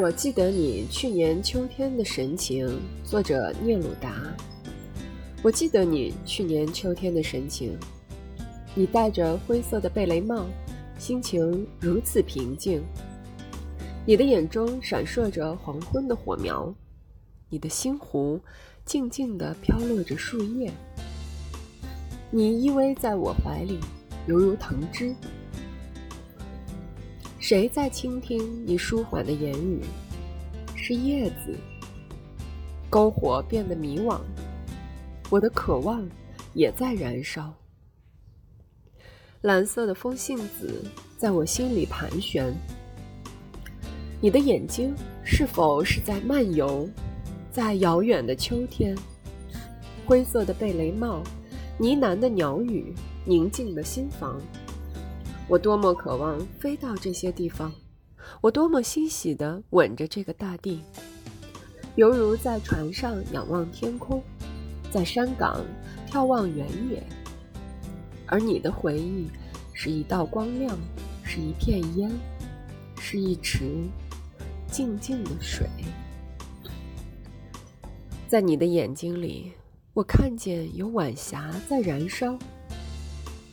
我记得你去年秋天的神情。作者聂鲁达。我记得你去年秋天的神情。你戴着灰色的贝雷帽，心情如此平静。你的眼中闪烁着黄昏的火苗，你的心湖静静地飘落着树叶。你依偎在我怀里，犹如藤枝。谁在倾听你舒缓的言语？是叶子。篝火变得迷惘，我的渴望也在燃烧。蓝色的风信子在我心里盘旋。你的眼睛是否是在漫游，在遥远的秋天？灰色的贝雷帽，呢喃的鸟语，宁静的心房。我多么渴望飞到这些地方，我多么欣喜地吻着这个大地，犹如在船上仰望天空，在山岗眺望原野。而你的回忆是一道光亮，是一片烟，是一池静静的水。在你的眼睛里，我看见有晚霞在燃烧，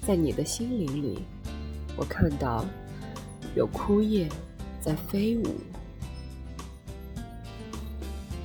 在你的心灵里。我看到有枯叶在飞舞。